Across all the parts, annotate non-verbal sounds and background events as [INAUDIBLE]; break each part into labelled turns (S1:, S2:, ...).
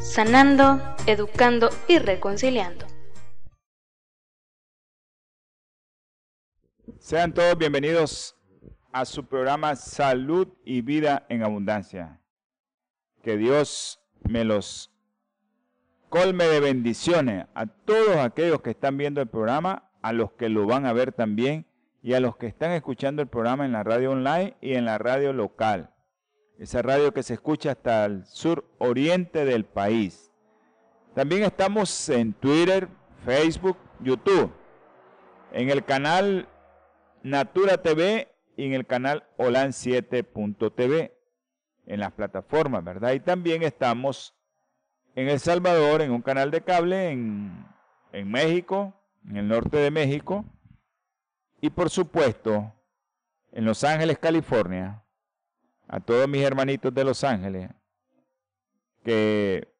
S1: sanando, educando y reconciliando.
S2: Sean todos bienvenidos a su programa Salud y Vida en Abundancia. Que Dios me los colme de bendiciones a todos aquellos que están viendo el programa, a los que lo van a ver también y a los que están escuchando el programa en la radio online y en la radio local esa radio que se escucha hasta el sur oriente del país. También estamos en Twitter, Facebook, YouTube, en el canal Natura TV y en el canal Olan7.tv, en las plataformas, ¿verdad? Y también estamos en El Salvador, en un canal de cable, en, en México, en el norte de México, y por supuesto, en Los Ángeles, California, a todos mis hermanitos de Los Ángeles que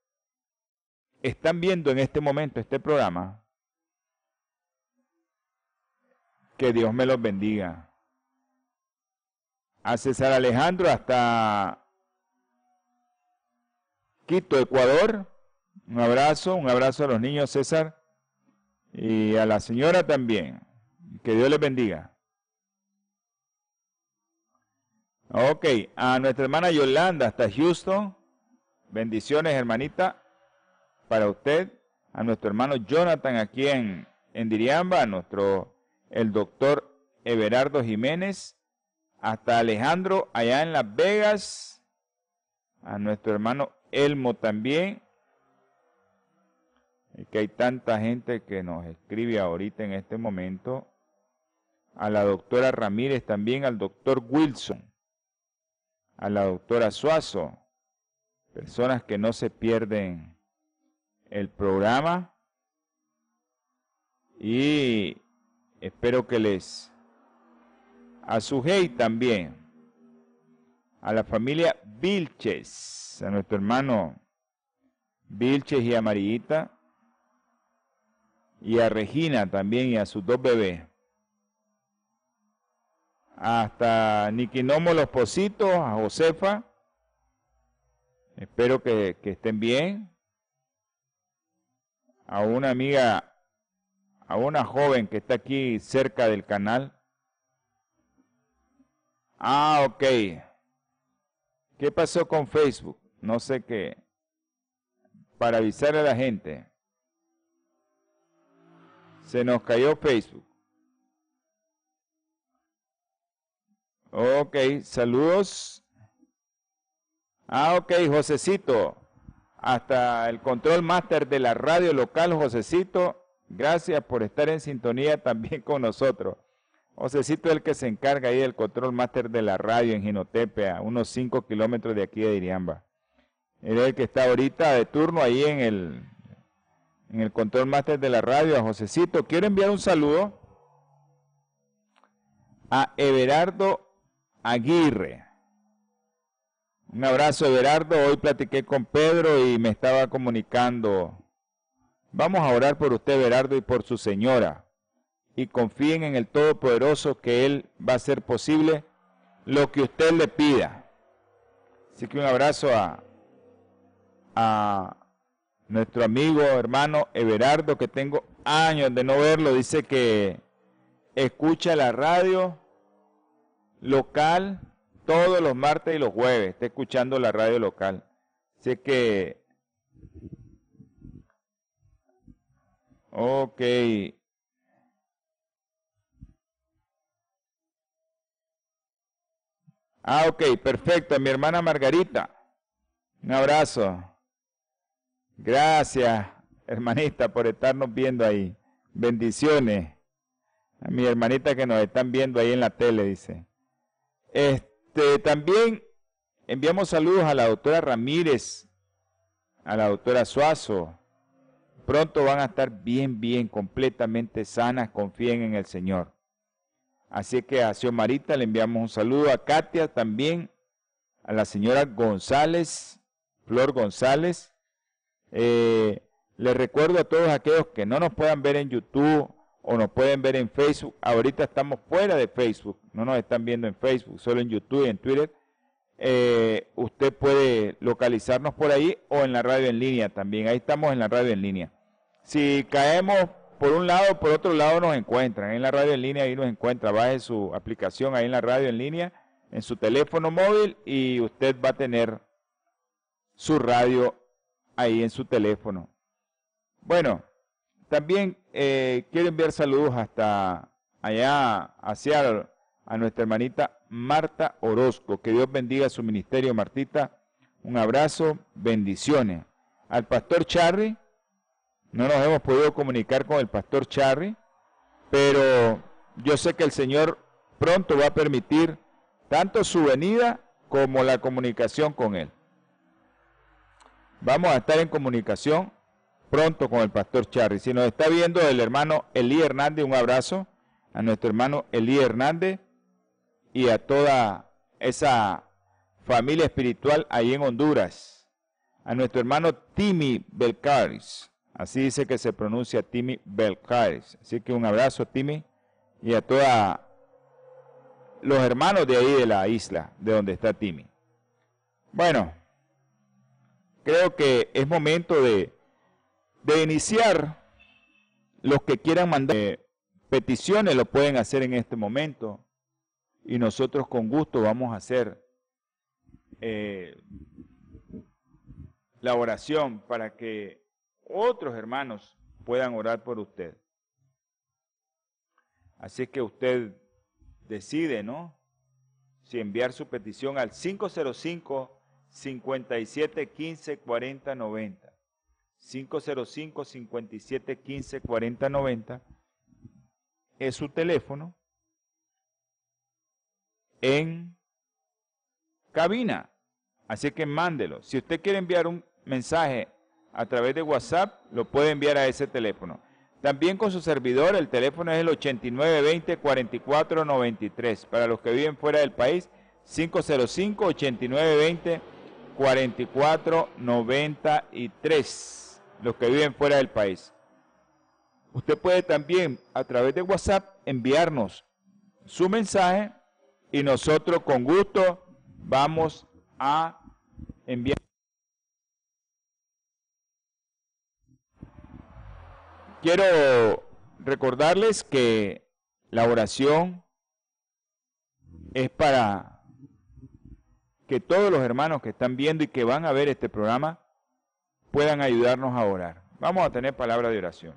S2: están viendo en este momento este programa, que Dios me los bendiga. A César Alejandro hasta Quito, Ecuador. Un abrazo, un abrazo a los niños, César. Y a la señora también. Que Dios les bendiga. Ok, a nuestra hermana Yolanda hasta Houston. Bendiciones, hermanita, para usted. A nuestro hermano Jonathan aquí en, en Diriamba, a nuestro, el doctor Everardo Jiménez, hasta Alejandro allá en Las Vegas, a nuestro hermano Elmo también. Es que hay tanta gente que nos escribe ahorita en este momento. A la doctora Ramírez también, al doctor Wilson a la doctora Suazo, personas que no se pierden el programa. Y espero que les a su también a la familia Vilches, a nuestro hermano Vilches y a Marita y a Regina también y a sus dos bebés hasta Niquinomo Los Positos, a Josefa. Espero que, estén bien. A una amiga, a una joven que está aquí cerca del canal. Ah, ok. ¿Qué pasó con Facebook? No sé qué. Para avisar a la gente. Se nos cayó Facebook. Ok, saludos. Ah, ok, Josecito. Hasta el control máster de la radio local, Josecito. Gracias por estar en sintonía [LAUGHS] también con nosotros. Josecito es el que se encarga ahí del control máster de la radio en Ginotepe, a unos 5 kilómetros de aquí de Iriamba. Él es el que está ahorita de turno ahí en el, en el control máster de la radio, a Josecito. Quiero enviar un saludo a Everardo Aguirre. Un abrazo, Everardo. Hoy platiqué con Pedro y me estaba comunicando. Vamos a orar por usted, Everardo, y por su señora. Y confíen en el Todopoderoso que Él va a hacer posible lo que usted le pida. Así que un abrazo a, a nuestro amigo, hermano Everardo, que tengo años de no verlo. Dice que escucha la radio local todos los martes y los jueves. Está escuchando la radio local. Sé que... Ok. Ah, ok, perfecto. Mi hermana Margarita. Un abrazo. Gracias, hermanita, por estarnos viendo ahí. Bendiciones. A mi hermanita que nos están viendo ahí en la tele, dice. Este, también enviamos saludos a la doctora Ramírez, a la doctora Suazo. Pronto van a estar bien, bien, completamente sanas, confíen en el Señor. Así que a Marita le enviamos un saludo, a Katia también, a la señora González, Flor González. Eh, les recuerdo a todos aquellos que no nos puedan ver en YouTube o nos pueden ver en Facebook. Ahorita estamos fuera de Facebook, no nos están viendo en Facebook, solo en YouTube y en Twitter. Eh, usted puede localizarnos por ahí o en la radio en línea también. Ahí estamos en la radio en línea. Si caemos por un lado, por otro lado nos encuentran. En la radio en línea ahí nos encuentra. Baje su aplicación ahí en la radio en línea, en su teléfono móvil y usted va a tener su radio ahí en su teléfono. Bueno, también eh, quiero enviar saludos hasta allá, hacia a nuestra hermanita Marta Orozco. Que Dios bendiga su ministerio, Martita. Un abrazo, bendiciones. Al pastor Charry, no nos hemos podido comunicar con el pastor Charry, pero yo sé que el Señor pronto va a permitir tanto su venida como la comunicación con él. Vamos a estar en comunicación pronto con el pastor Charry. Si nos está viendo el hermano Elí Hernández, un abrazo a nuestro hermano Elí Hernández y a toda esa familia espiritual ahí en Honduras. A nuestro hermano Timmy Belcaris, Así dice que se pronuncia Timmy Belcaris. Así que un abrazo, Timmy, y a todos los hermanos de ahí de la isla, de donde está Timmy. Bueno, creo que es momento de, de iniciar. Los que quieran mandar peticiones lo pueden hacer en este momento. Y nosotros con gusto vamos a hacer eh, la oración para que otros hermanos puedan orar por usted. Así que usted decide, ¿no? Si enviar su petición al 505 57 15 40 90. 505 57 15 40 90 es su teléfono en cabina. Así que mándelo. Si usted quiere enviar un mensaje a través de WhatsApp, lo puede enviar a ese teléfono. También con su servidor, el teléfono es el 8920-4493. Para los que viven fuera del país, 505-8920-4493. Los que viven fuera del país. Usted puede también a través de WhatsApp enviarnos su mensaje y nosotros con gusto vamos a enviar. Quiero recordarles que la oración es para que todos los hermanos que están viendo y que van a ver este programa puedan ayudarnos a orar. Vamos a tener palabra de oración.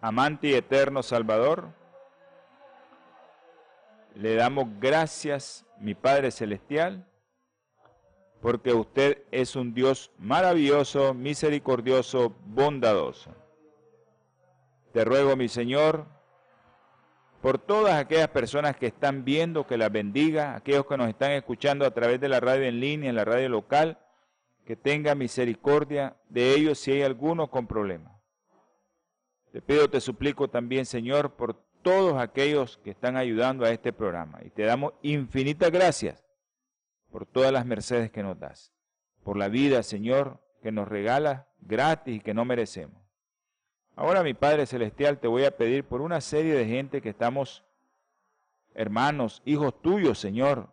S2: Amante y eterno Salvador, le damos gracias, mi Padre Celestial, porque usted es un Dios maravilloso, misericordioso, bondadoso. Te ruego, mi Señor, por todas aquellas personas que están viendo, que las bendiga, aquellos que nos están escuchando a través de la radio en línea, en la radio local, que tenga misericordia de ellos si hay alguno con problemas. Te pido, te suplico también, Señor, por todos aquellos que están ayudando a este programa. Y te damos infinitas gracias por todas las mercedes que nos das, por la vida, Señor, que nos regala gratis y que no merecemos. Ahora, mi Padre Celestial, te voy a pedir por una serie de gente que estamos, hermanos, hijos tuyos, Señor,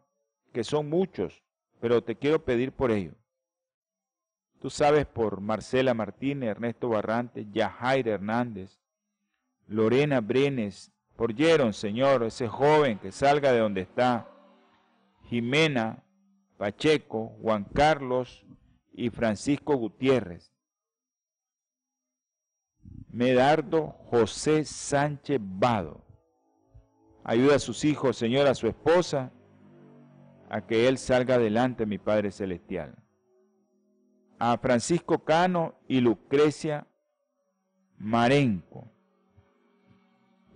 S2: que son muchos, pero te quiero pedir por ellos. Tú sabes por Marcela Martínez, Ernesto Barrante, Yajair Hernández, Lorena Brenes, por Jeron, Señor, ese joven que salga de donde está, Jimena, Pacheco, Juan Carlos y Francisco Gutiérrez. Medardo José Sánchez Vado. Ayuda a sus hijos, Señor, a su esposa, a que Él salga adelante, mi Padre Celestial. A Francisco Cano y Lucrecia Marenco.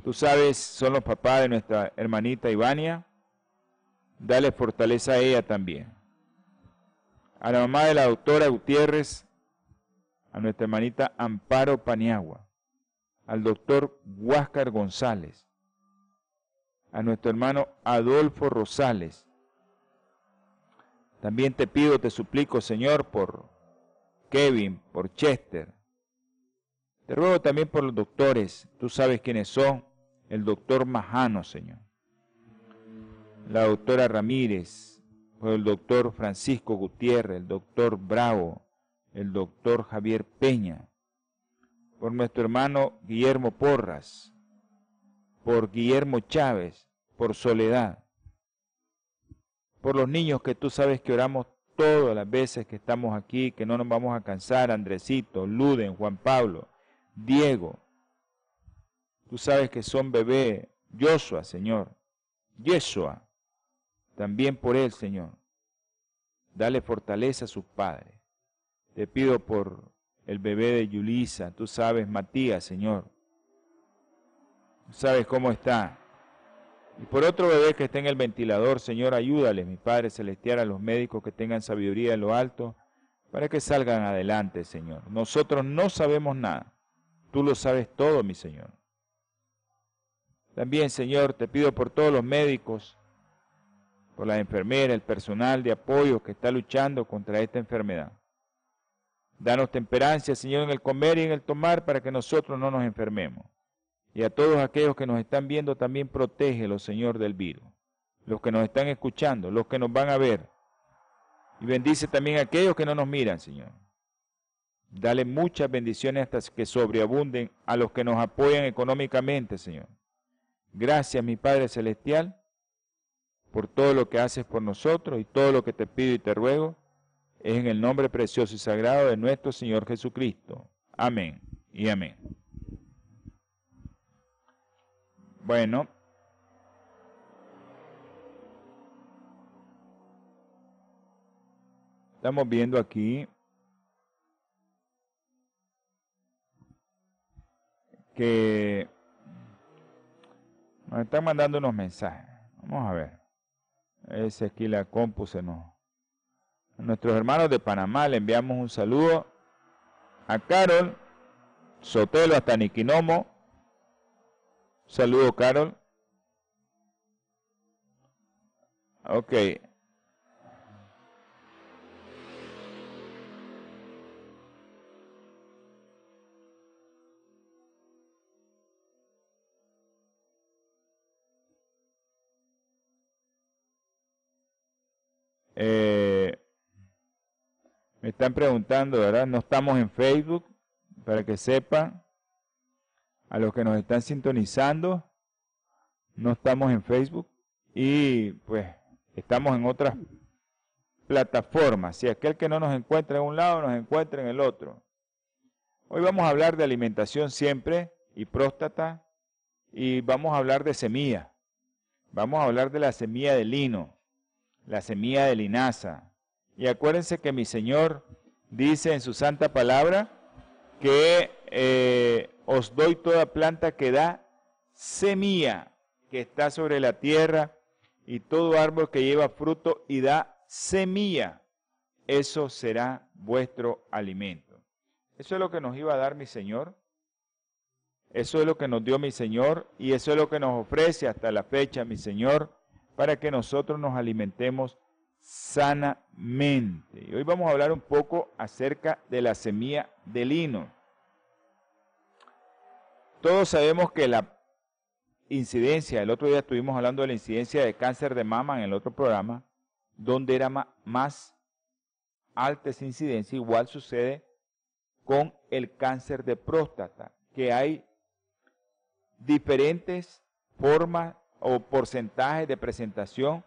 S2: Tú sabes, son los papás de nuestra hermanita Ivania Dale fortaleza a ella también. A la mamá de la doctora Gutiérrez, a nuestra hermanita Amparo Paniagua, al doctor Huáscar González, a nuestro hermano Adolfo Rosales. También te pido, te suplico, Señor, por Kevin, por Chester. Te ruego también por los doctores, tú sabes quiénes son, el doctor Majano, Señor, la doctora Ramírez, el doctor Francisco Gutiérrez, el doctor Bravo, el doctor Javier Peña, por nuestro hermano Guillermo Porras, por Guillermo Chávez, por Soledad, por los niños que tú sabes que oramos todas las veces que estamos aquí, que no nos vamos a cansar, Andresito, Luden, Juan Pablo, Diego, tú sabes que son bebé, Joshua, Señor, Yeshua, también por él, Señor. Dale fortaleza a sus padres. Te pido por el bebé de Yulisa, tú sabes, Matías, Señor. Tú sabes cómo está. Y por otro bebé que está en el ventilador, Señor, ayúdale, mi Padre Celestial, a los médicos que tengan sabiduría en lo alto, para que salgan adelante, Señor. Nosotros no sabemos nada. Tú lo sabes todo, mi Señor. También, Señor, te pido por todos los médicos, por las enfermeras, el personal de apoyo que está luchando contra esta enfermedad. Danos temperancia, Señor, en el comer y en el tomar para que nosotros no nos enfermemos. Y a todos aquellos que nos están viendo también protégelos, Señor, del virus. Los que nos están escuchando, los que nos van a ver. Y bendice también a aquellos que no nos miran, Señor. Dale muchas bendiciones hasta que sobreabunden a los que nos apoyan económicamente, Señor. Gracias, mi Padre Celestial, por todo lo que haces por nosotros y todo lo que te pido y te ruego. Es en el nombre precioso y sagrado de nuestro Señor Jesucristo. Amén y amén. Bueno. Estamos viendo aquí que nos están mandando unos mensajes. Vamos a ver. Ese aquí la compu se. Nuestros hermanos de Panamá le enviamos un saludo. A Carol Sotelo hasta Niquinomo. Saludo, Carol. Ok. Eh, me están preguntando, ¿verdad? No estamos en Facebook, para que sepan. A los que nos están sintonizando, no estamos en Facebook y pues estamos en otras plataformas. Si aquel que no nos encuentra en un lado, nos encuentra en el otro. Hoy vamos a hablar de alimentación siempre y próstata y vamos a hablar de semilla. Vamos a hablar de la semilla de lino la semilla de linaza. Y acuérdense que mi Señor dice en su santa palabra que eh, os doy toda planta que da semilla, que está sobre la tierra, y todo árbol que lleva fruto y da semilla. Eso será vuestro alimento. Eso es lo que nos iba a dar mi Señor. Eso es lo que nos dio mi Señor y eso es lo que nos ofrece hasta la fecha mi Señor para que nosotros nos alimentemos sanamente. Y hoy vamos a hablar un poco acerca de la semilla de lino. Todos sabemos que la incidencia, el otro día estuvimos hablando de la incidencia de cáncer de mama en el otro programa, donde era más alta esa incidencia, igual sucede con el cáncer de próstata, que hay diferentes formas o porcentajes de presentación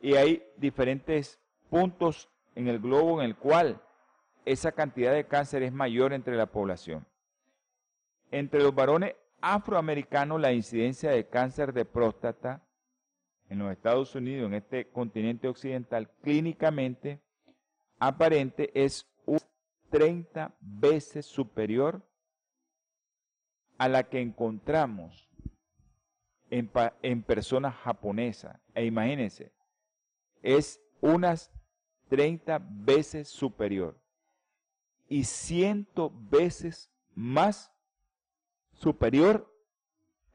S2: y hay diferentes puntos en el globo en el cual esa cantidad de cáncer es mayor entre la población. Entre los varones afroamericanos la incidencia de cáncer de próstata en los Estados Unidos, en este continente occidental, clínicamente aparente es 30 veces superior a la que encontramos en, personas japonesas. E imagínense, es unas 30 veces superior y 100 veces más superior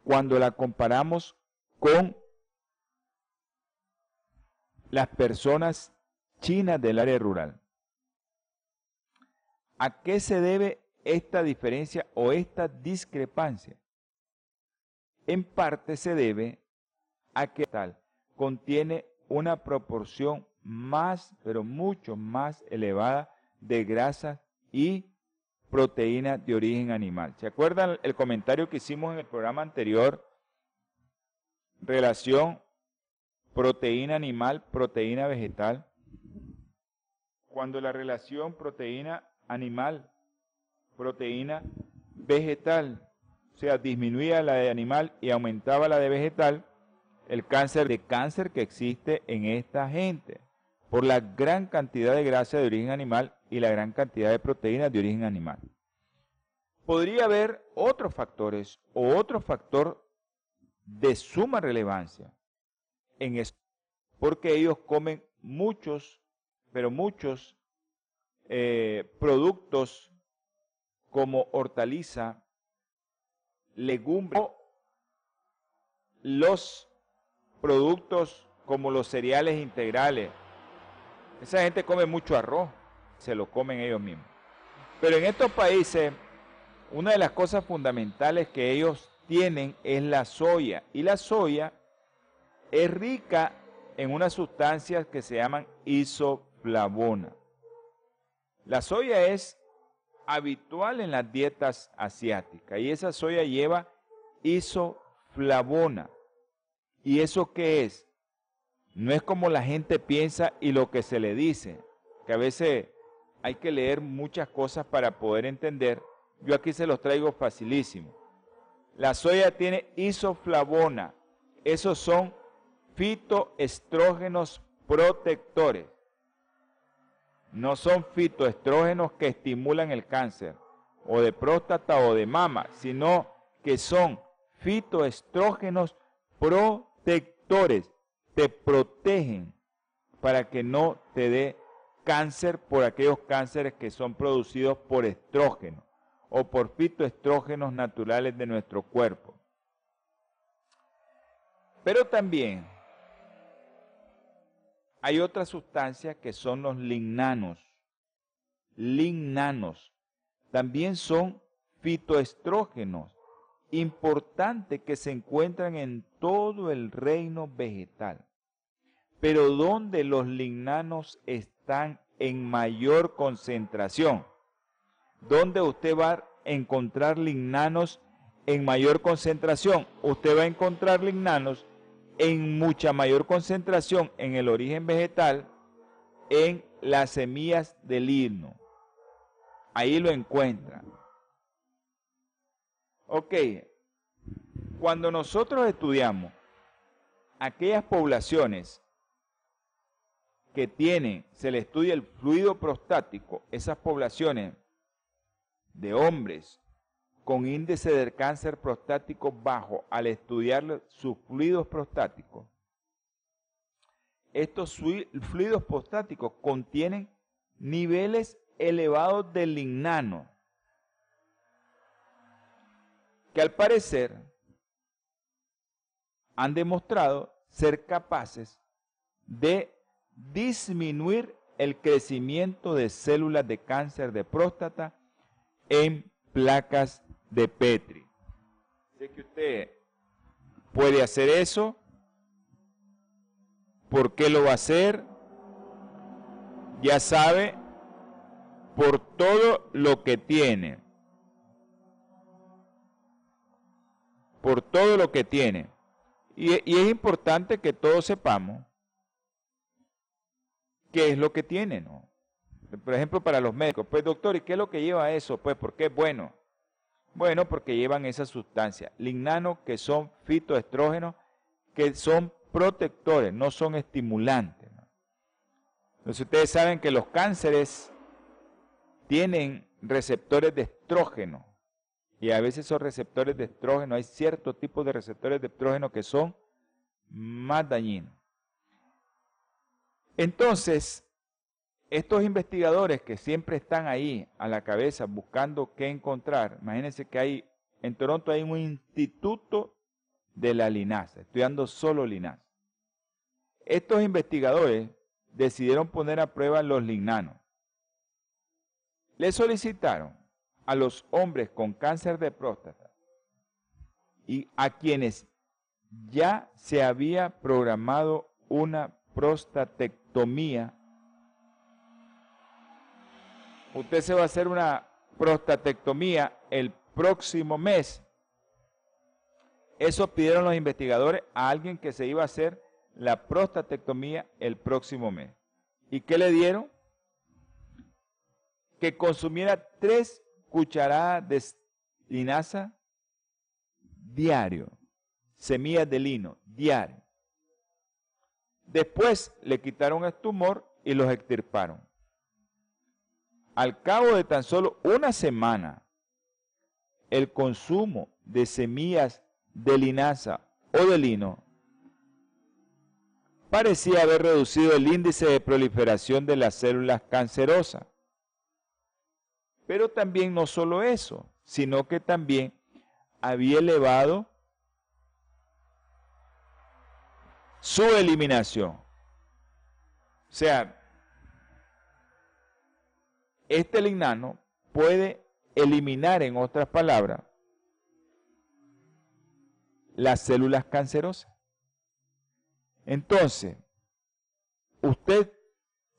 S2: cuando la comparamos con las personas chinas del área rural. ¿A qué se debe esta diferencia o esta discrepancia? En parte se debe a que tal contiene una proporción más, pero mucho más elevada de grasas y proteínas de origen animal. ¿Se acuerdan el comentario que hicimos en el programa anterior? Relación proteína animal, proteína vegetal. Cuando la relación proteína animal, proteína vegetal, o sea, disminuía la de animal y aumentaba la de vegetal, el cáncer de cáncer que existe en esta gente por la gran cantidad de grasa de origen animal y la gran cantidad de proteínas de origen animal. Podría haber otros factores o otro factor de suma relevancia en eso, porque ellos comen muchos, pero muchos eh, productos como hortaliza, legumbre, los productos como los cereales integrales, esa gente come mucho arroz, se lo comen ellos mismos. Pero en estos países, una de las cosas fundamentales que ellos tienen es la soya. Y la soya es rica en unas sustancias que se llaman isoflavona. La soya es habitual en las dietas asiáticas y esa soya lleva isoflavona. ¿Y eso qué es? No es como la gente piensa y lo que se le dice, que a veces hay que leer muchas cosas para poder entender. Yo aquí se los traigo facilísimo. La soya tiene isoflavona. Esos son fitoestrógenos protectores. No son fitoestrógenos que estimulan el cáncer o de próstata o de mama, sino que son fitoestrógenos protectores te protegen para que no te dé cáncer por aquellos cánceres que son producidos por estrógenos o por fitoestrógenos naturales de nuestro cuerpo. Pero también hay otras sustancias que son los lignanos. Lignanos también son fitoestrógenos importantes que se encuentran en todo el reino vegetal. Pero donde los lignanos están en mayor concentración, donde usted va a encontrar lignanos en mayor concentración, usted va a encontrar lignanos en mucha mayor concentración en el origen vegetal, en las semillas del himno. Ahí lo encuentra. Ok, cuando nosotros estudiamos aquellas poblaciones que tienen, se le estudia el fluido prostático, esas poblaciones de hombres con índice de cáncer prostático bajo, al estudiar sus fluidos prostáticos, estos fluidos prostáticos contienen niveles elevados de lignano, que al parecer han demostrado ser capaces de disminuir el crecimiento de células de cáncer de próstata en placas de Petri. Sé que usted puede hacer eso. ¿Por qué lo va a hacer? Ya sabe, por todo lo que tiene. Por todo lo que tiene. Y, es importante que todos sepamos qué es lo que tiene, ¿no? Por ejemplo, para los médicos, pues doctor, ¿y qué es lo que lleva eso? Pues porque es bueno. Bueno, porque llevan esa sustancia, lignano, que son fitoestrógenos, que son protectores, no son estimulantes. Entonces ustedes saben que los cánceres tienen receptores de estrógeno. Y a veces esos receptores de estrógeno, hay ciertos tipos de receptores de estrógeno que son más dañinos. Entonces, estos investigadores que siempre están ahí a la cabeza buscando qué encontrar, imagínense que hay, en Toronto hay un instituto de la linaza, estudiando solo linaza. Estos investigadores decidieron poner a prueba los lignanos. Le solicitaron a los hombres con cáncer de próstata y a quienes ya se había programado una prostatectomía. Usted se va a hacer una prostatectomía el próximo mes. Eso pidieron los investigadores a alguien que se iba a hacer la prostatectomía el próximo mes. ¿Y qué le dieron? Que consumiera tres cucharadas de linaza diario, semillas de lino diario. Después le quitaron el tumor y los extirparon. Al cabo de tan solo una semana, el consumo de semillas de linaza o de lino parecía haber reducido el índice de proliferación de las células cancerosas. Pero también no solo eso, sino que también había elevado su eliminación. O sea, este lignano puede eliminar, en otras palabras, las células cancerosas. Entonces, usted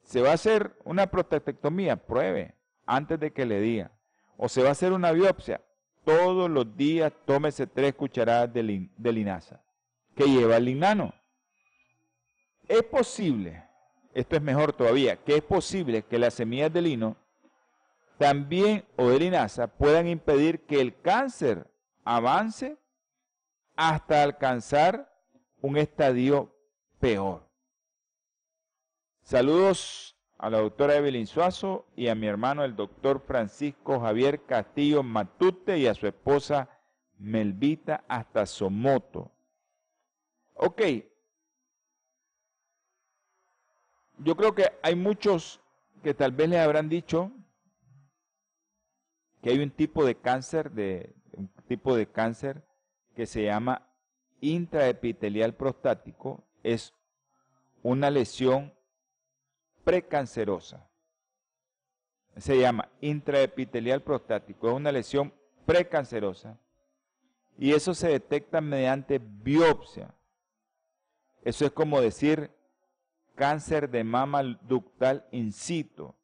S2: se va a hacer una prostatectomía, pruebe antes de que le diga. O se va a hacer una biopsia. Todos los días tómese tres cucharadas de, linaza que lleva el lignano. Es posible, esto es mejor todavía, que es posible que las semillas de lino también o de linaza puedan impedir que el cáncer avance hasta alcanzar un estadio peor. Saludos a la doctora Evelyn Suazo y a mi hermano el doctor Francisco Javier Castillo Matute y a su esposa Melvita hasta Somoto. Ok. Yo creo que hay muchos que tal vez les habrán dicho que hay un tipo de cáncer, de, un tipo de cáncer que se llama intraepitelial prostático es una lesión precancerosa. Se llama intraepitelial prostático, es una lesión precancerosa. Y eso se detecta mediante biopsia. Eso es como decir cáncer de mama ductal in situ,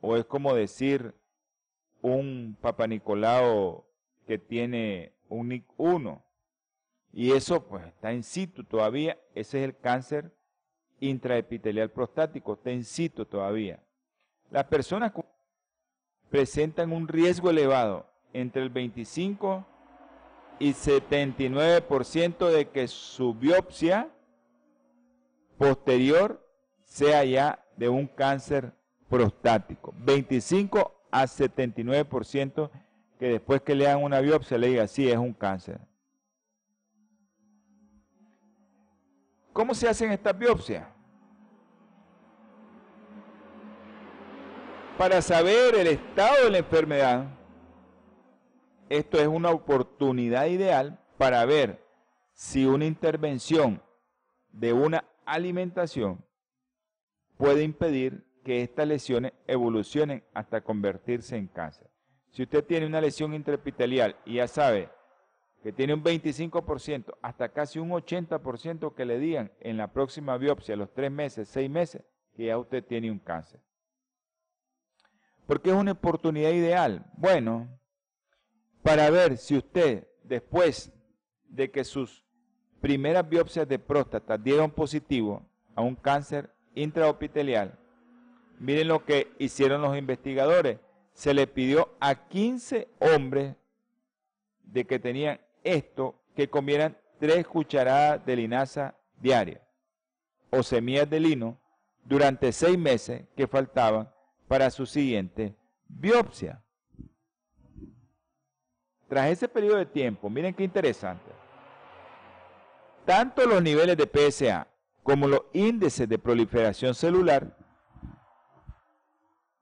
S2: o es como decir un papanicolao que tiene un NIC 1. Y eso pues está en situ todavía, ese es el cáncer intraepitelial prostático, está en situ todavía. Las personas presentan un riesgo elevado entre el 25 y 79% de que su biopsia posterior sea ya de un cáncer prostático. 25 a 79% que después que le hagan una biopsia le diga, sí, es un cáncer. ¿Cómo se hacen estas biopsias? Para saber el estado de la enfermedad, esto es una oportunidad ideal para ver si una intervención de una alimentación puede impedir que estas lesiones evolucionen hasta convertirse en cáncer. Si usted tiene una lesión intraepitelial y ya sabe que tiene un 25%, hasta casi un 80% que le digan en la próxima biopsia, los tres meses, seis meses, que ya usted tiene un cáncer. ¿Por qué es una oportunidad ideal? Bueno, para ver si usted, después de que sus primeras biopsias de próstata dieron positivo a un cáncer intraepitelial, miren lo que hicieron los investigadores. Se le pidió a 15 hombres de que tenían esto que comieran tres cucharadas de linaza diaria o semillas de lino durante seis meses que faltaban para su siguiente biopsia. Tras ese periodo de tiempo, miren qué interesante, tanto los niveles de PSA como los índices de proliferación celular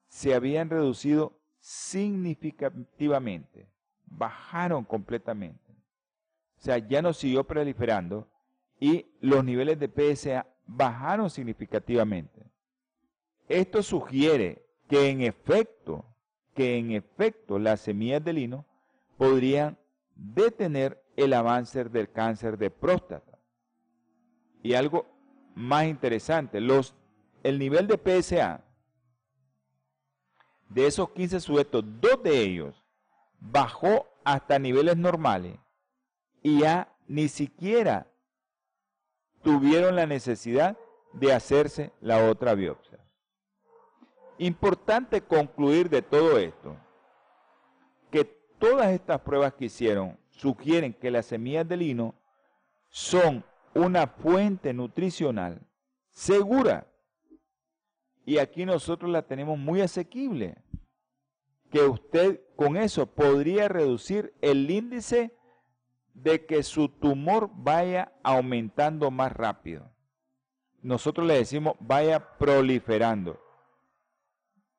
S2: se habían reducido significativamente, bajaron completamente. O sea, ya no siguió proliferando y los niveles de PSA bajaron significativamente. Esto sugiere que en efecto, que en efecto las semillas de lino podrían detener el avance del cáncer de próstata. Y algo más interesante, los, el nivel de PSA de esos 15 sujetos, dos de ellos bajó hasta niveles normales y ya ni siquiera tuvieron la necesidad de hacerse la otra biopsia. Importante concluir de todo esto, que todas estas pruebas que hicieron sugieren que las semillas de lino son una fuente nutricional segura. Y aquí nosotros la tenemos muy asequible. Que usted con eso podría reducir el índice de que su tumor vaya aumentando más rápido. Nosotros le decimos vaya proliferando.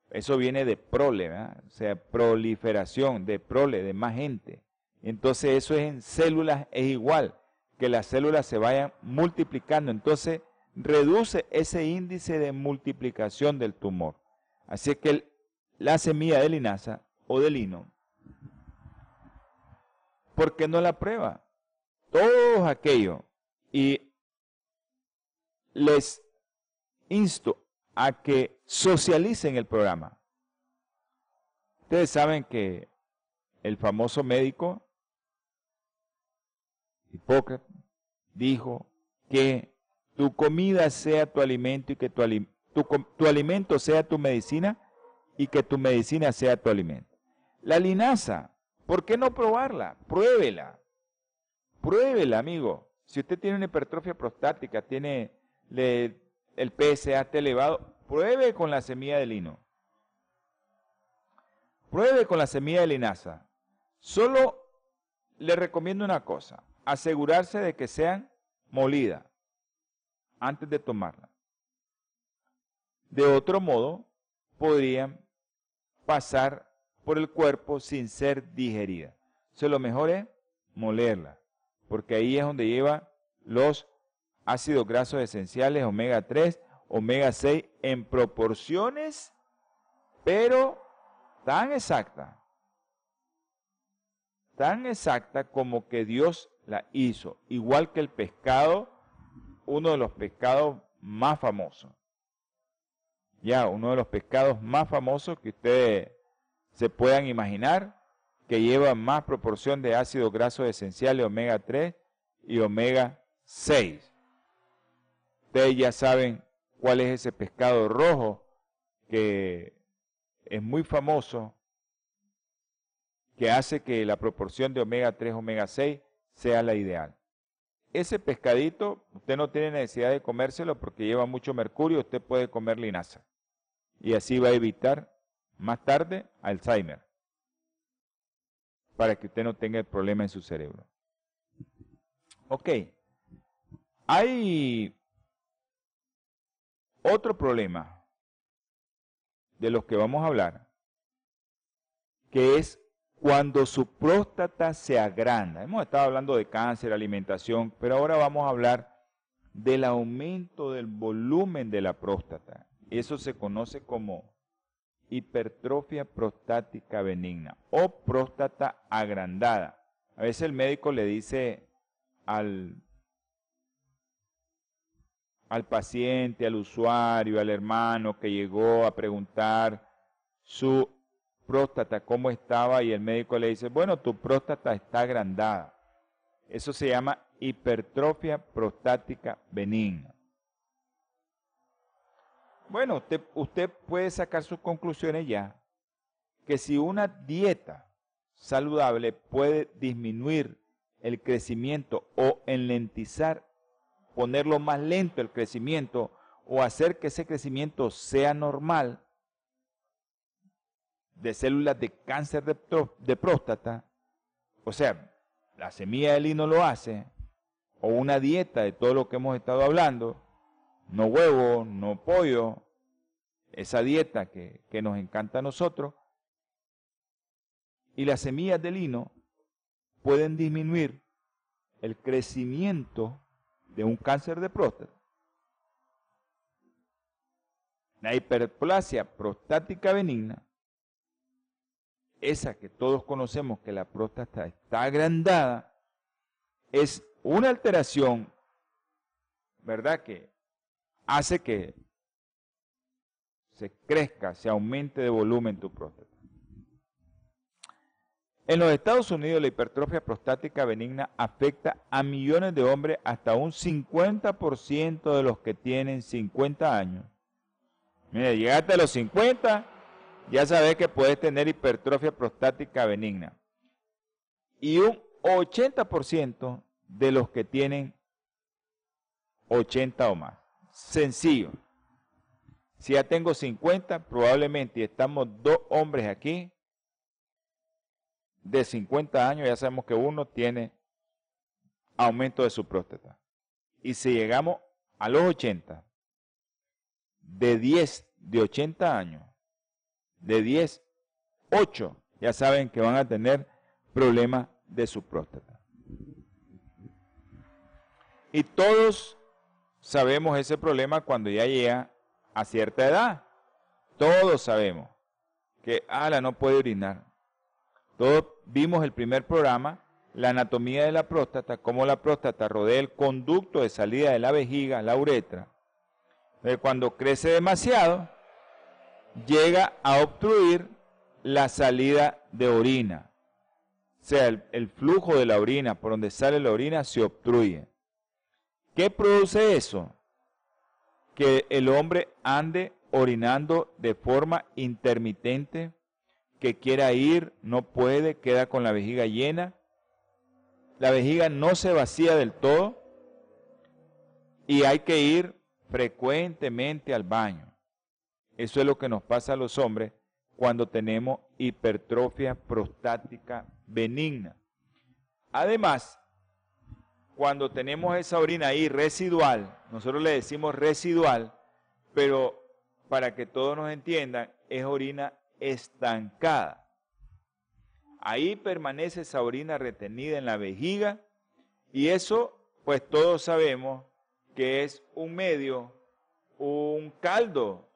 S2: Eso viene de prole, o sea, proliferación, de prole, de más gente. Entonces eso es en células, es igual, que las células se vayan multiplicando. Entonces reduce ese índice de multiplicación del tumor. Así que la semilla de linaza o de lino ¿por qué no la prueba? Todos aquellos. Y les insto a que socialicen el programa. Ustedes saben que el famoso médico Hipócrates dijo que tu comida sea tu alimento y que tu, tu alimento sea tu medicina y que tu medicina sea tu alimento. La linaza ¿Por qué no probarla? Pruébela. Pruébela, amigo. Si usted tiene una hipertrofia prostática, tiene el PSA elevado, pruebe con la semilla de lino. Pruebe con la semilla de linaza. Solo le recomiendo una cosa, asegurarse de que sean molidas antes de tomarla. De otro modo, podrían pasar por el cuerpo sin ser digerida. sea, lo mejor es molerla, porque ahí es donde lleva los ácidos grasos esenciales omega 3, omega 6 en proporciones, pero tan exacta, tan exacta como que Dios la hizo, igual que el pescado, uno de los pescados más famosos. Ya, uno de los pescados más famosos que ustedes se puedan imaginar, que lleva más proporción de ácidos grasos esenciales omega 3 y omega 6. Ustedes ya saben cuál es ese pescado rojo que es muy famoso, que hace que la proporción de omega 3, omega 6 sea la ideal. Ese pescadito, usted no tiene necesidad de comérselo porque lleva mucho mercurio, usted puede comer linaza. Y así va a evitar más tarde, Alzheimer, para que usted no tenga el problema en su cerebro. Ok, hay otro problema de los que vamos a hablar, que es cuando su próstata se agranda. Hemos estado hablando de cáncer, alimentación, pero ahora vamos a hablar del aumento del volumen de la próstata. Eso se conoce como hipertrofia prostática benigna o próstata agrandada. A veces el médico le dice al, al paciente, al usuario, al hermano que llegó a preguntar su próstata cómo estaba y el médico le dice, bueno, tu próstata está agrandada. Eso se llama hipertrofia prostática benigna. Bueno, usted, usted puede sacar sus conclusiones ya, que si una dieta saludable puede disminuir el crecimiento o enlentizar, ponerlo más lento el crecimiento o hacer que ese crecimiento sea normal de células de cáncer de, de próstata, o sea, la semilla de lino lo hace, o una dieta de todo lo que hemos estado hablando, no huevo, no pollo, esa dieta que, que nos encanta a nosotros. Y las semillas de lino pueden disminuir el crecimiento de un cáncer de próstata. La hiperplasia prostática benigna, esa que todos conocemos que la próstata está agrandada, es una alteración, ¿verdad? Que hace que se crezca, se aumente de volumen tu próstata. En los Estados Unidos la hipertrofia prostática benigna afecta a millones de hombres hasta un 50% de los que tienen 50 años. Mira, llegaste a los 50, ya sabes que puedes tener hipertrofia prostática benigna. Y un 80% de los que tienen 80 o más. Sencillo. Si ya tengo 50, probablemente estamos dos hombres aquí de 50 años, ya sabemos que uno tiene aumento de su próstata. Y si llegamos a los 80, de 10, de 80 años, de 10, 8 ya saben que van a tener problemas de su próstata. Y todos sabemos ese problema cuando ya llega a cierta edad. Todos sabemos que Ala no puede orinar. Todos vimos el primer programa, la anatomía de la próstata, cómo la próstata rodea el conducto de salida de la vejiga, la uretra. Cuando crece demasiado, llega a obstruir la salida de orina. O sea, el, el flujo de la orina, por donde sale la orina, se obstruye. ¿Qué produce eso? Que el hombre ande orinando de forma intermitente, que quiera ir, no puede, queda con la vejiga llena. La vejiga no se vacía del todo y hay que ir frecuentemente al baño. Eso es lo que nos pasa a los hombres cuando tenemos hipertrofia prostática benigna. Además, cuando tenemos esa orina ahí residual, nosotros le decimos residual, pero para que todos nos entiendan, es orina estancada. Ahí permanece esa orina retenida en la vejiga y eso, pues todos sabemos que es un medio, un caldo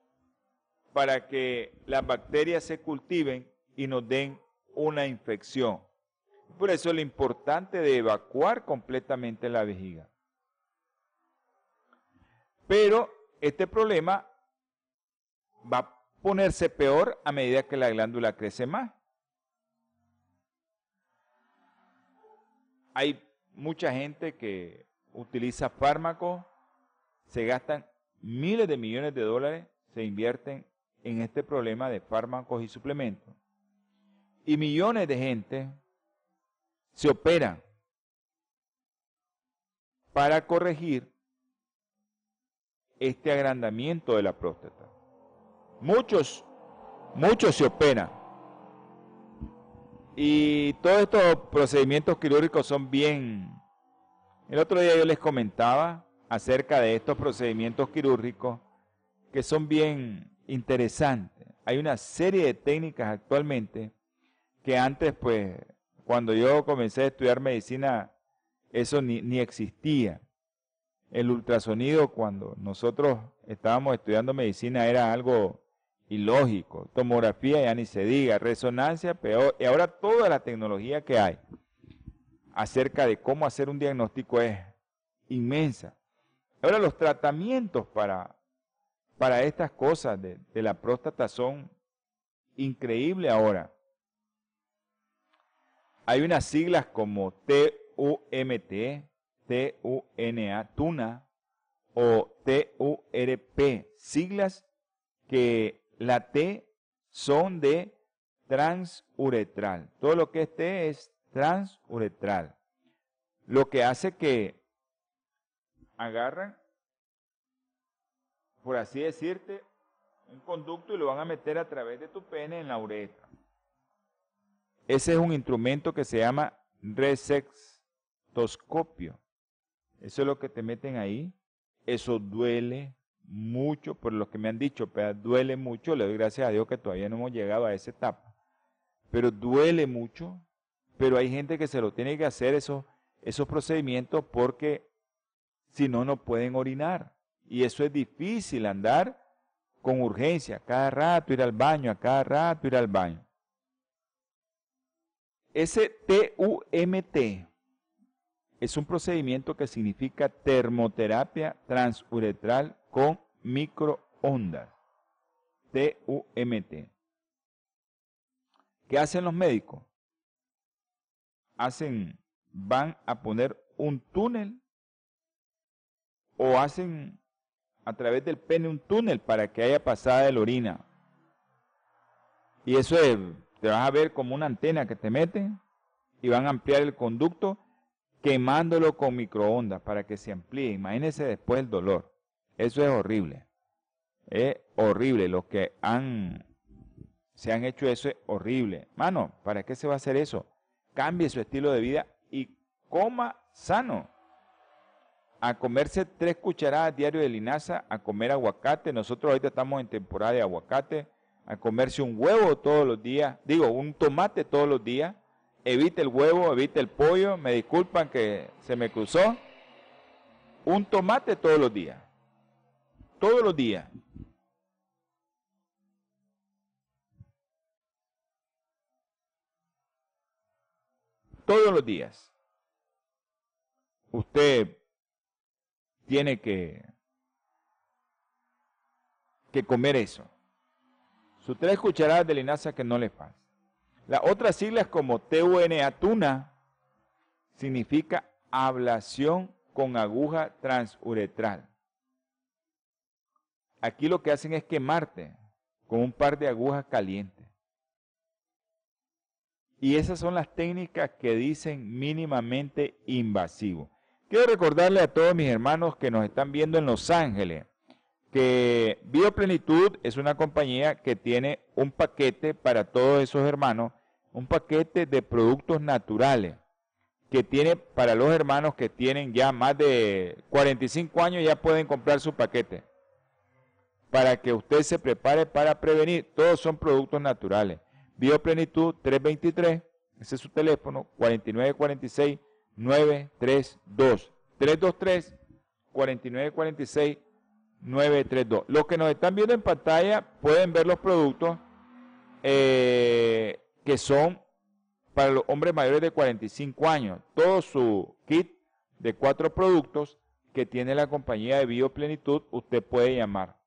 S2: para que las bacterias se cultiven y nos den una infección. Por eso es lo importante de evacuar completamente la vejiga. Pero este problema va a ponerse peor a medida que la glándula crece más. Hay mucha gente que utiliza fármacos, se gastan miles de millones de dólares, se invierten en este problema de fármacos y suplementos. Y millones de gente se opera para corregir este agrandamiento de la próstata. Muchos, muchos se operan. Y todos estos procedimientos quirúrgicos son bien... El otro día yo les comentaba acerca de estos procedimientos quirúrgicos que son bien interesantes. Hay una serie de técnicas actualmente que antes pues cuando yo comencé a estudiar medicina, eso ni, existía. El ultrasonido, cuando nosotros estábamos estudiando medicina, era algo ilógico. Tomografía ya ni se diga, resonancia peor. Y ahora toda la tecnología que hay acerca de cómo hacer un diagnóstico es inmensa. Ahora los tratamientos para, para estas cosas de, de la próstata son increíbles ahora. Hay unas siglas como TUMT, TUNA, TUNA o TURP, siglas que la T son de transuretral. Todo lo que es T es transuretral. Lo que hace que agarran, por así decirte, un conducto y lo van a meter a través de tu pene en la uretra. Ese es un instrumento que se llama resectoscopio. Eso es lo que te meten ahí. Eso duele, mucho, por lo que me han dicho, pero duele mucho, le doy gracias a Dios que todavía no hemos llegado a esa etapa, pero duele mucho, pero hay gente que se lo tiene que hacer esos, esos procedimientos porque si no, no pueden orinar. Y eso es difícil, andar con urgencia, cada rato ir al baño, a cada rato ir al baño. Ese TUMT es un procedimiento que significa termoterapia transuretral con microondas. TUMT. ¿Qué hacen los médicos? Hacen, van a poner un túnel o hacen a través del pene un túnel para que haya pasada de la orina. Y eso es, te vas a ver como una antena que te meten y van a ampliar el conducto quemándolo con microondas para que se amplíe. Imagínense después el dolor. Eso es horrible. Es horrible. Los que han, se han hecho eso es horrible. Mano, ¿para qué se va a hacer eso? Cambie su estilo de vida y coma sano. A comerse tres cucharadas diario de linaza, a comer aguacate. Nosotros ahorita estamos en temporada de aguacate. A comerse un huevo todos los días. Digo, un tomate todos los días evite el huevo, evite el pollo, me disculpan que se me cruzó. Un tomate todos los días. Todos los días. Todos los días. Usted tiene que, que comer eso. Sus tres cucharadas de linaza que no le pasa. Las otras siglas como TUN atuna significa ablación con aguja transuretral. Aquí lo que hacen es quemarte con un par de agujas calientes. Y esas son las técnicas que dicen mínimamente invasivo. Quiero recordarle a todos mis hermanos que nos están viendo en Los Ángeles que Bioplenitud es una compañía que tiene un paquete para todos esos hermanos, un paquete de productos naturales que tiene para los hermanos que tienen ya más de 45 años, ya pueden comprar su paquete para que usted se prepare para prevenir. Todos son productos naturales. Bioplenitud 323, ese es su teléfono, 4946 932. 323 4946 932. Los que nos están viendo en pantalla pueden ver los productos eh, que son para los hombres mayores de 45 años. Todo su kit de cuatro productos que tiene la compañía de Bioplenitud, usted puede llamar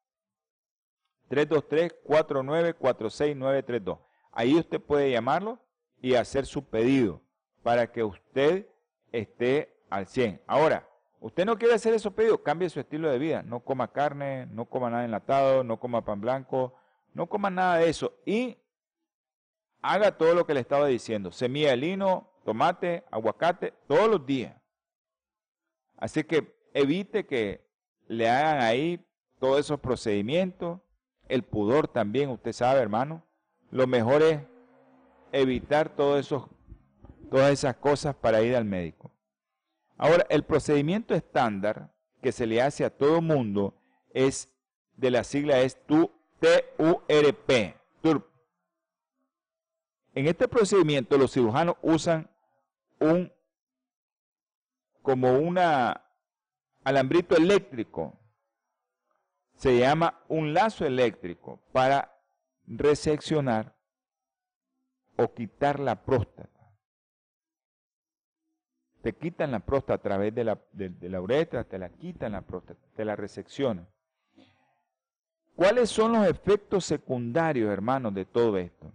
S2: 323-4946-932. Ahí usted puede llamarlo y hacer su pedido para que usted esté al 100. Ahora, Usted no quiere hacer esos pedidos, cambie su estilo de vida. No coma carne, no coma nada enlatado, no coma pan blanco, no coma nada de eso. Y haga todo lo que le estaba diciendo. Semilla de lino, tomate, aguacate, todos los días. Así que evite que le hagan ahí todos esos procedimientos. El pudor también, usted sabe, hermano. Lo mejor es evitar todos esos, todas esas cosas para ir al médico. Ahora, el procedimiento estándar que se le hace a todo mundo es de la sigla es TURP. En este procedimiento los cirujanos usan un como una alambrito eléctrico. Se llama un lazo eléctrico para reseccionar o quitar la próstata te quitan la próstata a través de la, de, la uretra, te la quitan la próstata, te la reseccionan. ¿Cuáles son los efectos secundarios, hermanos, de todo esto?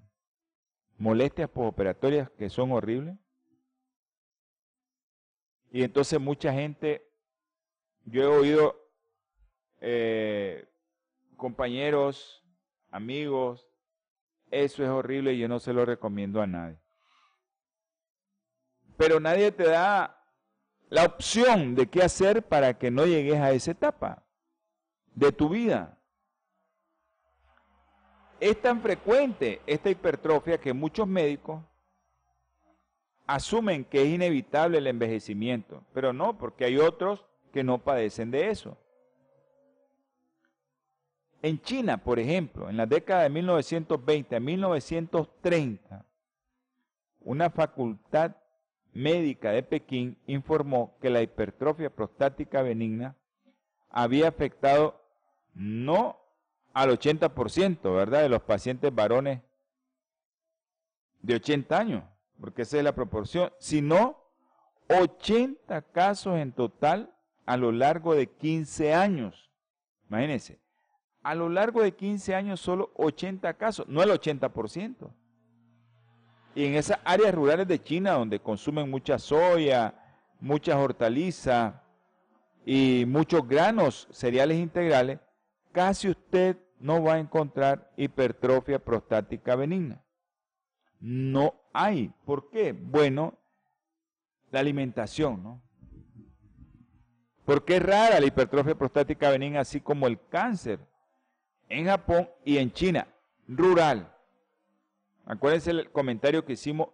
S2: Molestias postoperatorias que son horribles. Y entonces mucha gente, yo he oído eh, compañeros, amigos, eso es horrible y yo no se lo recomiendo a nadie pero nadie te da la opción de qué hacer para que no llegues a esa etapa de tu vida. Es tan frecuente esta hipertrofia que muchos médicos asumen que es inevitable el envejecimiento, pero no, porque hay otros que no padecen de eso. En China, por ejemplo, en la década de 1920 a 1930, una facultad médica de Pekín informó que la hipertrofia prostática benigna había afectado no al 80%, ¿verdad?, de los pacientes varones de 80 años, porque esa es la proporción, sino 80 casos en total a lo largo de 15 años. Imagínense, a lo largo de 15 años solo 80 casos, no el 80%. Y en esas áreas rurales de China donde consumen mucha soya, muchas hortalizas y muchos granos, cereales integrales, casi usted no va a encontrar hipertrofia prostática benigna. No hay. ¿Por qué? Bueno, la alimentación, ¿no? Porque es rara la hipertrofia prostática benigna, así como el cáncer en Japón y en China, rural. Acuérdense el comentario que hicimos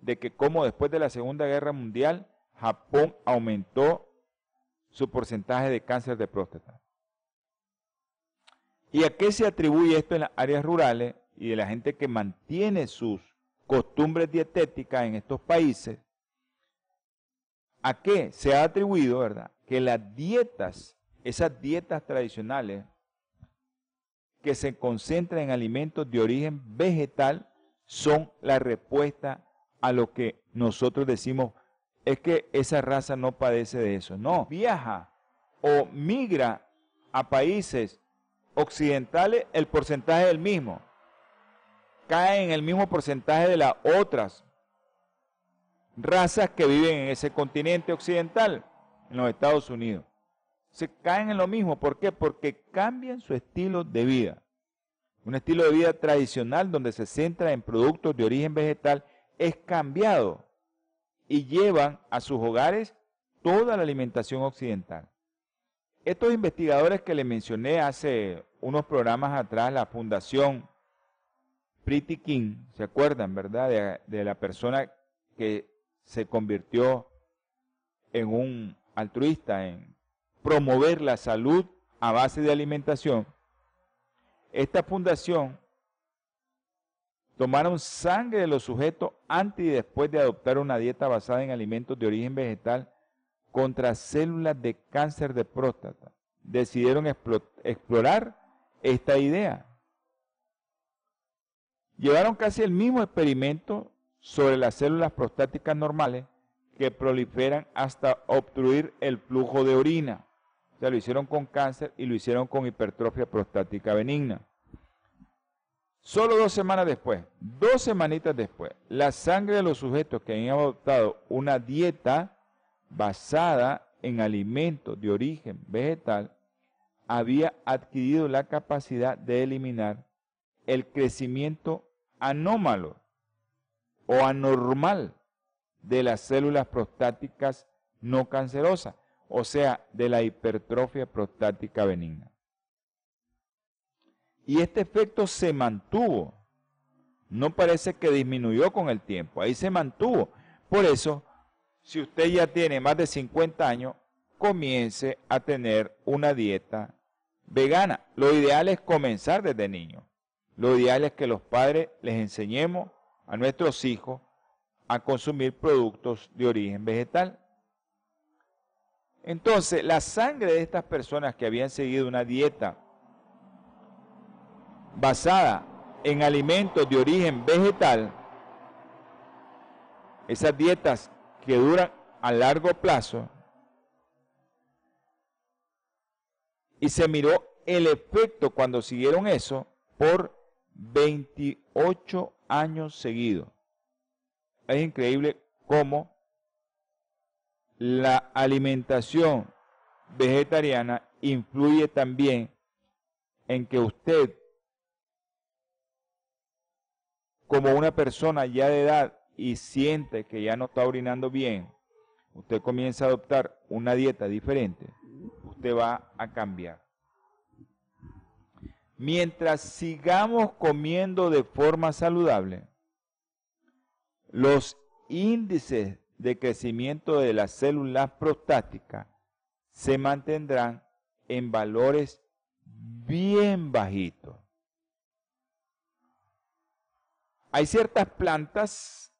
S2: de que como después de la Segunda Guerra Mundial, Japón aumentó su porcentaje de cáncer de próstata. ¿Y a qué se atribuye esto en las áreas rurales y de la gente que mantiene sus costumbres dietéticas en estos países? ¿A qué se ha atribuido, verdad? Que las dietas, esas dietas tradicionales que se concentran en alimentos de origen vegetal, son la respuesta a lo que nosotros decimos es que esa raza no padece de eso. No, viaja o migra a países occidentales, el porcentaje es el mismo. Cae en el mismo porcentaje de las otras razas que viven en ese continente occidental, en los Estados Unidos. Se caen en lo mismo. ¿Por qué? Porque cambian su estilo de vida. Un estilo de vida tradicional donde se centra en productos de origen vegetal es cambiado y llevan a sus hogares toda la alimentación occidental. Estos investigadores que les mencioné hace unos programas atrás, la Fundación Pretty King, ¿se acuerdan, verdad? De, de la persona que se convirtió en un altruista, en promover la salud a base de alimentación. Esta fundación tomaron sangre de los sujetos antes y después de adoptar una dieta basada en alimentos de origen vegetal contra células de cáncer de próstata. Decidieron explorar esta idea. Llevaron casi el mismo experimento sobre las células prostáticas normales que proliferan hasta obstruir el flujo de orina. O sea, lo hicieron con cáncer y lo hicieron con hipertrofia prostática benigna. Solo dos semanas después, dos semanitas después, la sangre de los sujetos que habían adoptado una dieta basada en alimentos de origen vegetal había adquirido la capacidad de eliminar el crecimiento anómalo o anormal de las células prostáticas no cancerosas, o sea, de la hipertrofia prostática benigna. Y este efecto se mantuvo. No parece que disminuyó con el tiempo, ahí se mantuvo. Por eso, si usted ya tiene más de 50 años, comience a tener una dieta vegana. Lo ideal es comenzar desde niño. Lo ideal es que los padres les enseñemos a nuestros hijos a consumir productos de origen vegetal. Entonces, la sangre de estas personas que habían seguido una dieta basada en alimentos de origen vegetal, esas dietas que duran a largo plazo, y se miró el efecto cuando siguieron eso por 28 años seguidos. Es increíble cómo la alimentación vegetariana influye también en que usted, como una persona ya de edad y siente que ya no está orinando bien, usted comienza a adoptar una dieta diferente, usted va a cambiar. Mientras sigamos comiendo de forma saludable, los índices de crecimiento de las células prostáticas se mantendrán en valores bien bajito. Hay ciertas plantas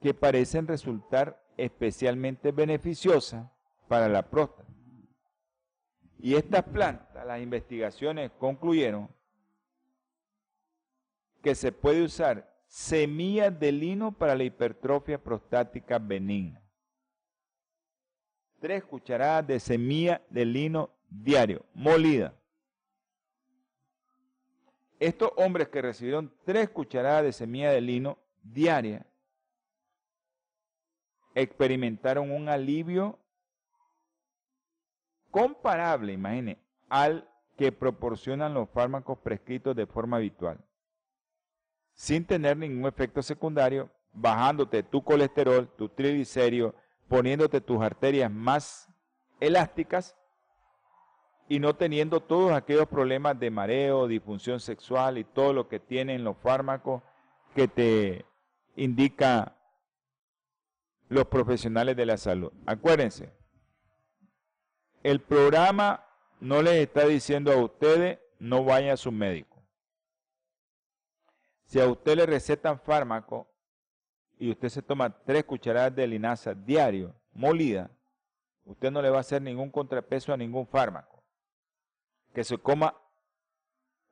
S2: que parecen resultar especialmente beneficiosas para la próstata. Y estas plantas, las investigaciones concluyeron que se puede usar semillas de lino para la hipertrofia prostática benigna. Tres cucharadas de semilla de lino diario, molida. Estos hombres que recibieron tres cucharadas de semilla de lino diaria experimentaron un alivio comparable, imagine, al que proporcionan los fármacos prescritos de forma habitual, sin tener ningún efecto secundario, bajándote tu colesterol, tu triglicéridos, poniéndote tus arterias más elásticas y no teniendo todos aquellos problemas de mareo, disfunción sexual y todo lo que tienen los fármacos que te indica los profesionales de la salud. Acuérdense, el programa no les está diciendo a ustedes no vaya a su médico. Si a usted le recetan fármaco y usted se toma tres cucharadas de linaza diario, molida, usted no le va a hacer ningún contrapeso a ningún fármaco. Que se coma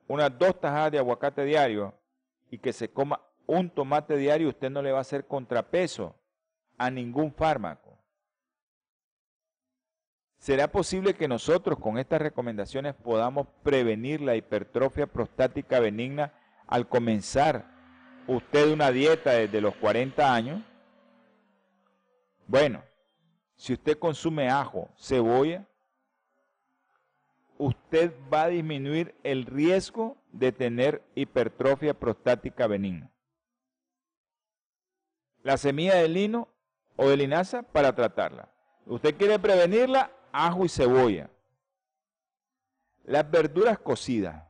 S2: unas dos tajadas de aguacate diario y que se coma un tomate diario, usted no le va a hacer contrapeso a ningún fármaco. ¿Será posible que nosotros con estas recomendaciones podamos prevenir la hipertrofia prostática benigna al comenzar usted una dieta desde los 40 años? Bueno, si usted consume ajo, cebolla, usted va a disminuir el riesgo de tener hipertrofia prostática benigna. La semilla de lino o de linaza para tratarla. Usted quiere prevenirla, ajo y cebolla. Las verduras cocidas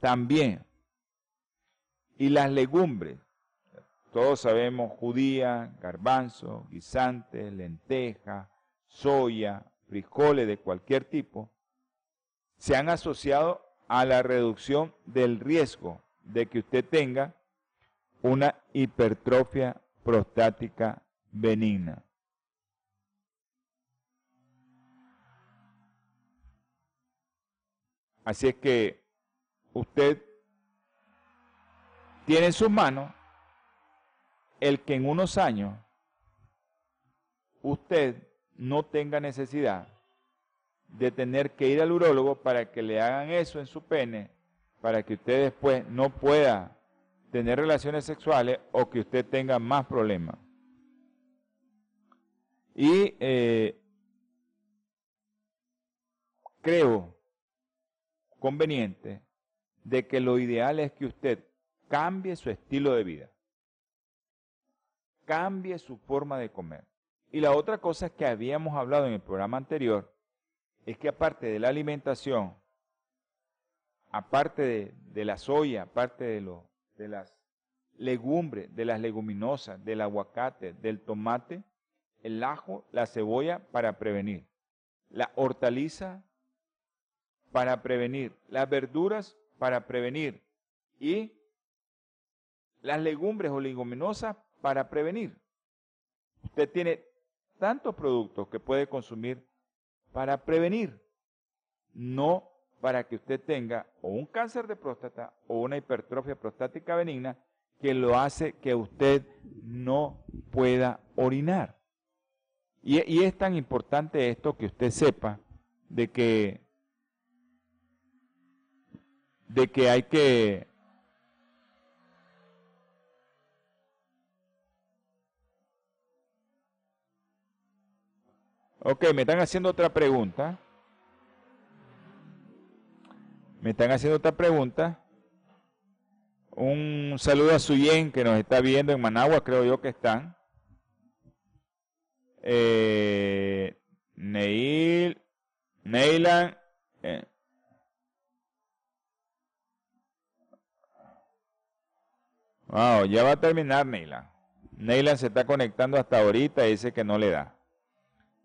S2: también. Y las legumbres. Todos sabemos judía, garbanzo, guisante, lenteja, soya, frijoles de cualquier tipo, se han asociado a la reducción del riesgo de que usted tenga una hipertrofia prostática benigna. Así es que usted tiene en sus manos el que en unos años usted no tenga necesidad de tener que ir al urólogo para que le hagan eso en su pene, para que usted después no pueda tener relaciones sexuales o que usted tenga más problemas. Y eh, creo conveniente de que lo ideal es que usted cambie su estilo de vida, cambie su forma de comer. Y la otra cosa que habíamos hablado en el programa anterior es que aparte de la alimentación, aparte de, la soya, aparte de, lo, de las legumbres, de las leguminosas, del aguacate, del tomate, el ajo, la cebolla para prevenir, la hortaliza para prevenir, las verduras para prevenir y las legumbres o leguminosas para prevenir. Usted tiene tantos productos que puede consumir para prevenir, no para que usted tenga o un cáncer de próstata o una hipertrofia prostática benigna que lo hace que usted no pueda orinar. Y, es tan importante esto que usted sepa de que, de que hay que Ok, me están haciendo otra pregunta. Me están haciendo otra pregunta. Un saludo a Suyen que nos está viendo en Managua, creo yo que están. Eh, Neil, Neylan, eh. Wow, ya va a terminar Neylan. Neylan se está conectando hasta ahorita y dice que no le da.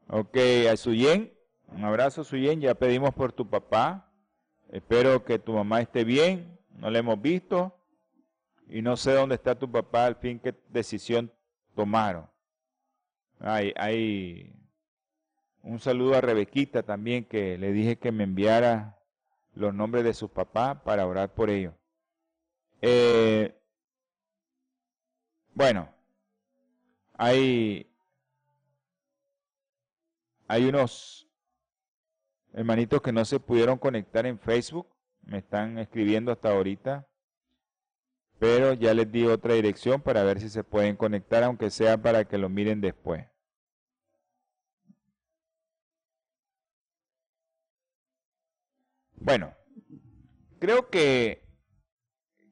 S2: Ok, a Suyen, un abrazo Suyen, ya pedimos por tu papá. Espero que tu mamá esté bien, no la hemos visto y no sé dónde está tu papá, al fin qué decisión tomaron. Hay, hay un saludo a Rebequita también que le dije que me enviara los nombres de sus papás para orar por ellos. Eh, bueno, hay, hay unos hermanitos que no se pudieron conectar en Facebook, me están escribiendo hasta ahorita, pero ya les di otra dirección para ver si se pueden conectar, aunque sea para que lo miren después. Bueno, creo que,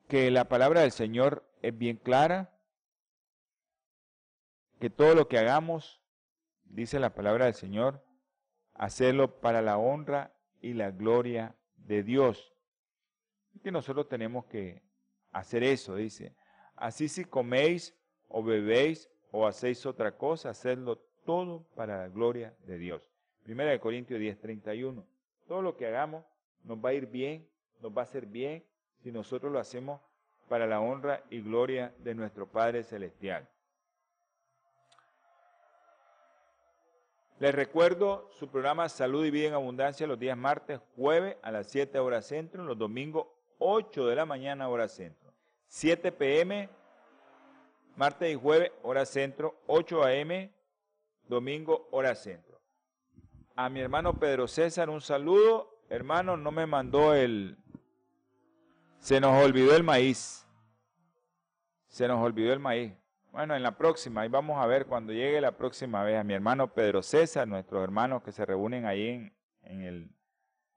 S2: que la palabra del Señor es bien clara, que todo lo que hagamos, dice la palabra del Señor, hacerlo para la honra y la gloria de Dios. Y que nosotros tenemos que hacer eso, dice. Así si coméis o bebéis o hacéis otra cosa, hacedlo todo para la gloria de Dios. Primera de Corintios 10, 31. Todo lo que hagamos nos va a ir bien, nos va a hacer bien si nosotros lo hacemos para la honra y gloria de nuestro Padre Celestial. Les recuerdo su programa Salud y Vida en Abundancia los días martes, jueves a las 7 horas centro, los domingos 8 de la mañana hora centro. 7 pm, martes y jueves hora centro, 8 am, domingo hora centro. A mi hermano Pedro César un saludo hermano, no me mandó el... Se nos olvidó el maíz. Se nos olvidó el maíz. Bueno, en la próxima, ahí vamos a ver cuando llegue la próxima vez a mi hermano Pedro César, nuestros hermanos que se reúnen ahí en,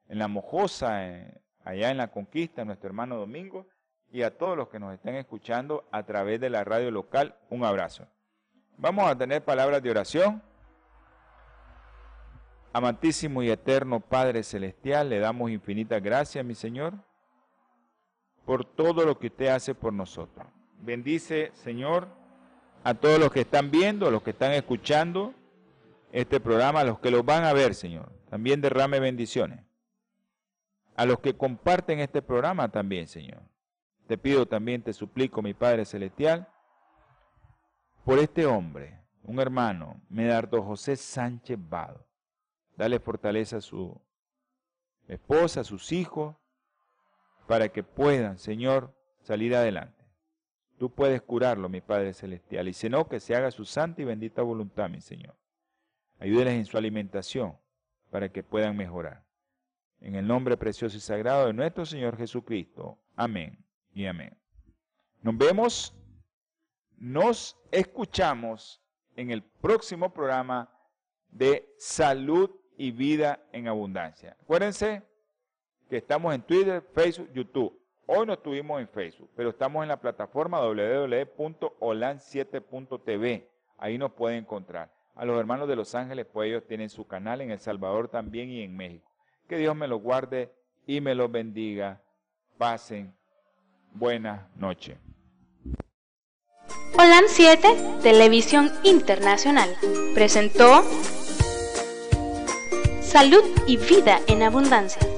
S2: en, la Mojosa, eh, allá en la Conquista, nuestro hermano Domingo, y a todos los que nos estén escuchando a través de la radio local, un abrazo. Vamos a tener palabras de oración. Amantísimo y eterno Padre Celestial, le damos infinitas gracias, mi Señor, por todo lo que usted hace por nosotros. Bendice, Señor, a todos los que están viendo, a los que están escuchando este programa, a los que lo van a ver, Señor. También derrame bendiciones. A los que comparten este programa también, Señor. Te pido también, te suplico, mi Padre Celestial, por este hombre, un hermano, Medardo José Sánchez Vado Dale fortaleza a su esposa, a sus hijos, para que puedan, Señor, salir adelante. Tú puedes curarlo, mi Padre Celestial, y si no, que se haga su santa y bendita voluntad, mi Señor. Ayúdeles en su alimentación para que puedan mejorar. En el nombre precioso y sagrado de nuestro Señor Jesucristo. Amén y amén. Nos vemos, nos escuchamos en el próximo programa de salud y vida en abundancia. Acuérdense que estamos en Twitter, Facebook, YouTube. Hoy no estuvimos en Facebook, pero estamos en la plataforma www.olan7.tv. Ahí nos pueden encontrar. A los hermanos de Los Ángeles, pues ellos tienen su canal en El Salvador también y en México. Que Dios me los guarde y me los bendiga. Pasen buena noche.
S1: Holan 7, Televisión Internacional, presentó Salud y Vida en Abundancia.